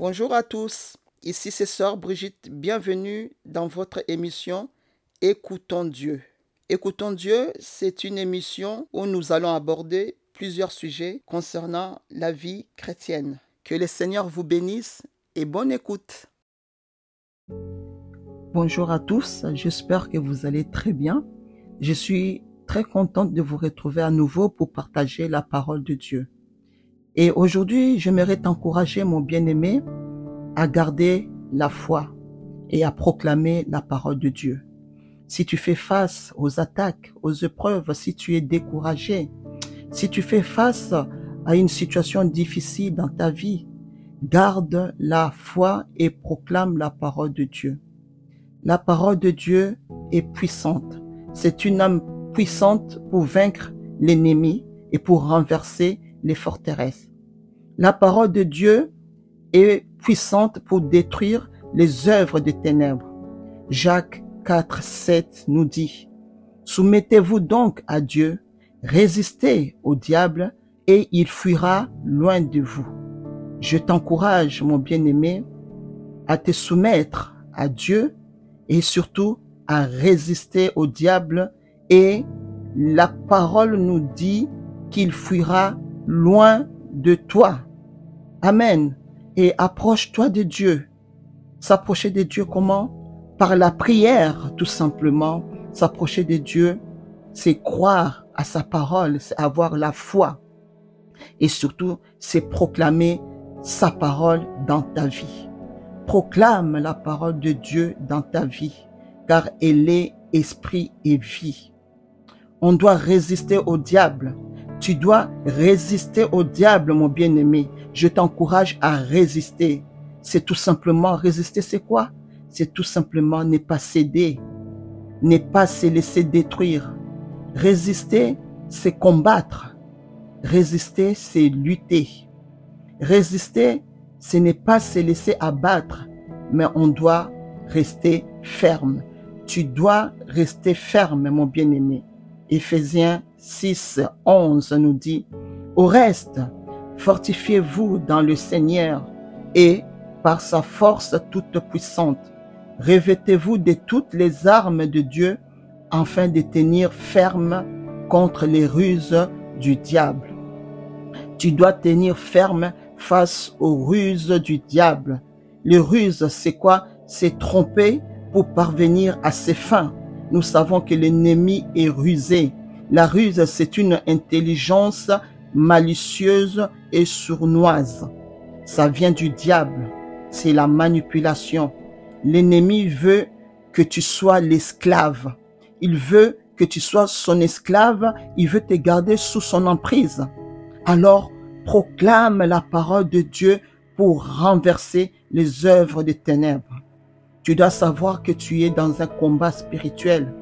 Bonjour à tous, ici c'est Sœur Brigitte, bienvenue dans votre émission Écoutons Dieu. Écoutons Dieu, c'est une émission où nous allons aborder plusieurs sujets concernant la vie chrétienne. Que le Seigneur vous bénisse et bonne écoute. Bonjour à tous, j'espère que vous allez très bien. Je suis très contente de vous retrouver à nouveau pour partager la parole de Dieu. Et aujourd'hui, j'aimerais t'encourager, mon bien-aimé, à garder la foi et à proclamer la parole de Dieu. Si tu fais face aux attaques, aux épreuves, si tu es découragé, si tu fais face à une situation difficile dans ta vie, garde la foi et proclame la parole de Dieu. La parole de Dieu est puissante. C'est une âme puissante pour vaincre l'ennemi et pour renverser les forteresses. La parole de Dieu est puissante pour détruire les œuvres des ténèbres. Jacques 4, 7 nous dit, Soumettez-vous donc à Dieu, résistez au diable, et il fuira loin de vous. Je t'encourage, mon bien-aimé, à te soumettre à Dieu et surtout à résister au diable et la parole nous dit qu'il fuira loin de toi. Amen. Et approche-toi de Dieu. S'approcher de Dieu comment? Par la prière, tout simplement. S'approcher de Dieu, c'est croire à sa parole, c'est avoir la foi. Et surtout, c'est proclamer sa parole dans ta vie. Proclame la parole de Dieu dans ta vie, car elle est esprit et vie. On doit résister au diable tu dois résister au diable, mon bien-aimé. Je t'encourage à résister. C'est tout simplement résister, c'est quoi? C'est tout simplement ne pas céder, ne pas se laisser détruire. Résister, c'est combattre. Résister, c'est lutter. Résister, ce n'est pas se laisser abattre, mais on doit rester ferme. Tu dois rester ferme, mon bien-aimé. Éphésiens 6, 11 nous dit, Au reste, fortifiez-vous dans le Seigneur et, par sa force toute puissante, revêtez-vous de toutes les armes de Dieu afin de tenir ferme contre les ruses du diable. Tu dois tenir ferme face aux ruses du diable. Les ruses, c'est quoi? C'est tromper pour parvenir à ses fins. Nous savons que l'ennemi est rusé. La ruse, c'est une intelligence malicieuse et sournoise. Ça vient du diable. C'est la manipulation. L'ennemi veut que tu sois l'esclave. Il veut que tu sois son esclave. Il veut te garder sous son emprise. Alors, proclame la parole de Dieu pour renverser les œuvres des ténèbres. Tu dois savoir que tu es dans un combat spirituel.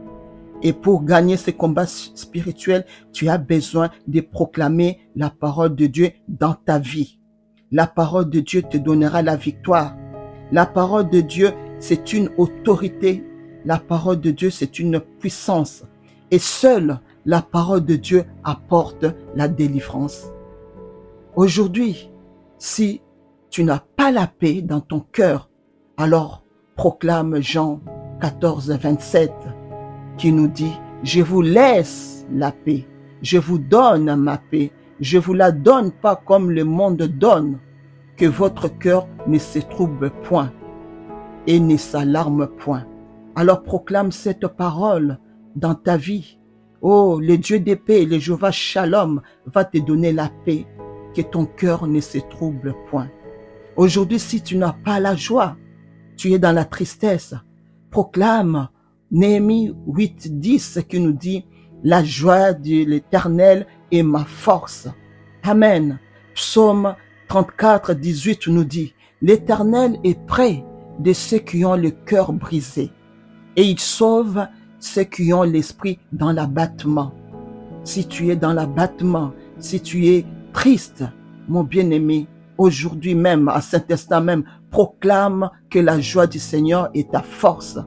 Et pour gagner ce combat spirituel, tu as besoin de proclamer la parole de Dieu dans ta vie. La parole de Dieu te donnera la victoire. La parole de Dieu, c'est une autorité. La parole de Dieu, c'est une puissance. Et seule la parole de Dieu apporte la délivrance. Aujourd'hui, si tu n'as pas la paix dans ton cœur, alors proclame Jean 14, 27 qui nous dit, je vous laisse la paix, je vous donne ma paix, je vous la donne pas comme le monde donne, que votre cœur ne se trouble point et ne s'alarme point. Alors proclame cette parole dans ta vie. Oh, le Dieu des paix, le Jéhovah Shalom va te donner la paix, que ton cœur ne se trouble point. Aujourd'hui, si tu n'as pas la joie, tu es dans la tristesse, proclame Néhémie 8, 10 qui nous dit, la joie de l'éternel est ma force. Amen. Psaume 34, 18 nous dit, l'éternel est près de ceux qui ont le cœur brisé et il sauve ceux qui ont l'esprit dans l'abattement. Si tu es dans l'abattement, si tu es triste, mon bien-aimé, aujourd'hui même, à Saint-Instant même, proclame que la joie du Seigneur est ta force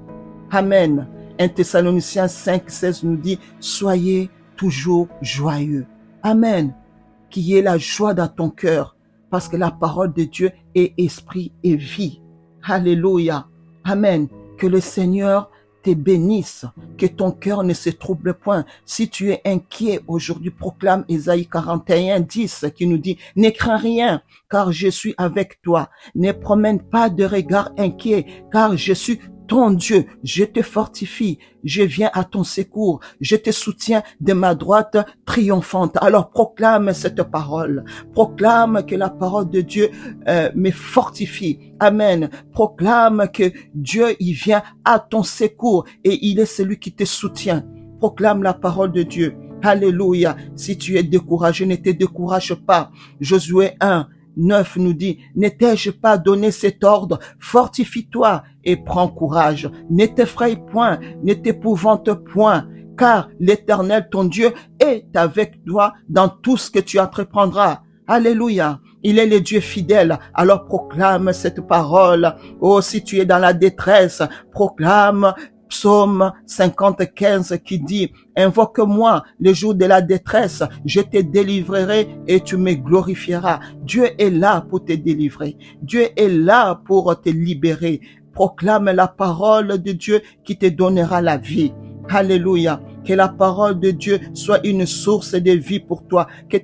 Amen. 1 Thessaloniciens 5, 16 nous dit, soyez toujours joyeux. Amen. Qu'il y ait la joie dans ton cœur, parce que la parole de Dieu est esprit et vie. Alléluia. Amen. Que le Seigneur te bénisse, que ton cœur ne se trouble point. Si tu es inquiet aujourd'hui, proclame Isaïe 41, 10 qui nous dit, ne crains rien, car je suis avec toi. Ne promène pas de regard inquiet, car je suis ton Dieu, je te fortifie, je viens à ton secours, je te soutiens de ma droite triomphante. Alors proclame cette parole, proclame que la parole de Dieu euh, me fortifie. Amen. Proclame que Dieu, il vient à ton secours et il est celui qui te soutient. Proclame la parole de Dieu. Alléluia. Si tu es découragé, ne te décourage pas. Josué 1, 9 nous dit, n'étais-je pas donné cet ordre, fortifie-toi et prends courage, ne t'effraie point, ne t'épouvante point, car l'Éternel, ton Dieu, est avec toi dans tout ce que tu entreprendras. Alléluia. Il est le Dieu fidèle. Alors proclame cette parole. Oh, si tu es dans la détresse, proclame Psaume 55 qui dit, Invoque-moi le jour de la détresse, je te délivrerai et tu me glorifieras. Dieu est là pour te délivrer. Dieu est là pour te libérer. Proclame la parole de Dieu qui te donnera la vie. Alléluia. Que la parole de Dieu soit une source de vie pour toi. Que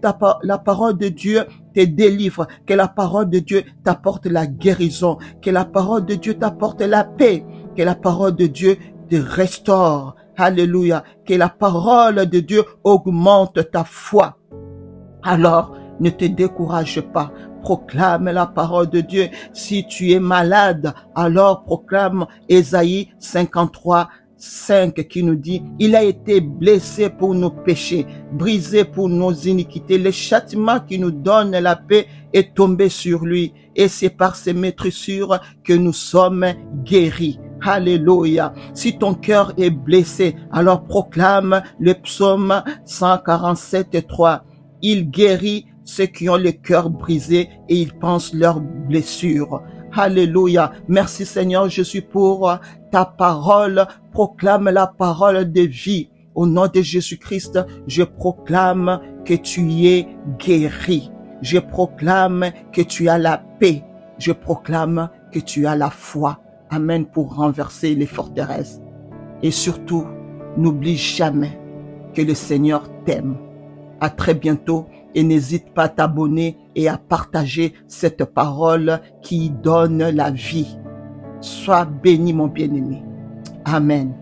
la parole de Dieu te délivre. Que la parole de Dieu t'apporte la guérison. Que la parole de Dieu t'apporte la paix. Que la parole de Dieu te restaure. Alléluia. Que la parole de Dieu augmente ta foi. Alors, ne te décourage pas. Proclame la parole de Dieu. Si tu es malade, alors proclame Ésaïe 53, 5 qui nous dit, il a été blessé pour nos péchés, brisé pour nos iniquités. Le châtiment qui nous donne la paix est tombé sur lui et c'est par ses maîtrissures que nous sommes guéris. Alléluia. Si ton cœur est blessé, alors proclame le psaume 147 et 3. Il guérit ceux qui ont le cœur brisé et il pense leurs blessures. Alléluia. Merci Seigneur Jésus pour ta parole. Proclame la parole de vie. Au nom de Jésus-Christ, je proclame que tu es guéri. Je proclame que tu as la paix. Je proclame que tu as la foi. Amen pour renverser les forteresses. Et surtout, n'oublie jamais que le Seigneur t'aime. À très bientôt et n'hésite pas à t'abonner et à partager cette parole qui donne la vie. Sois béni mon bien-aimé. Amen.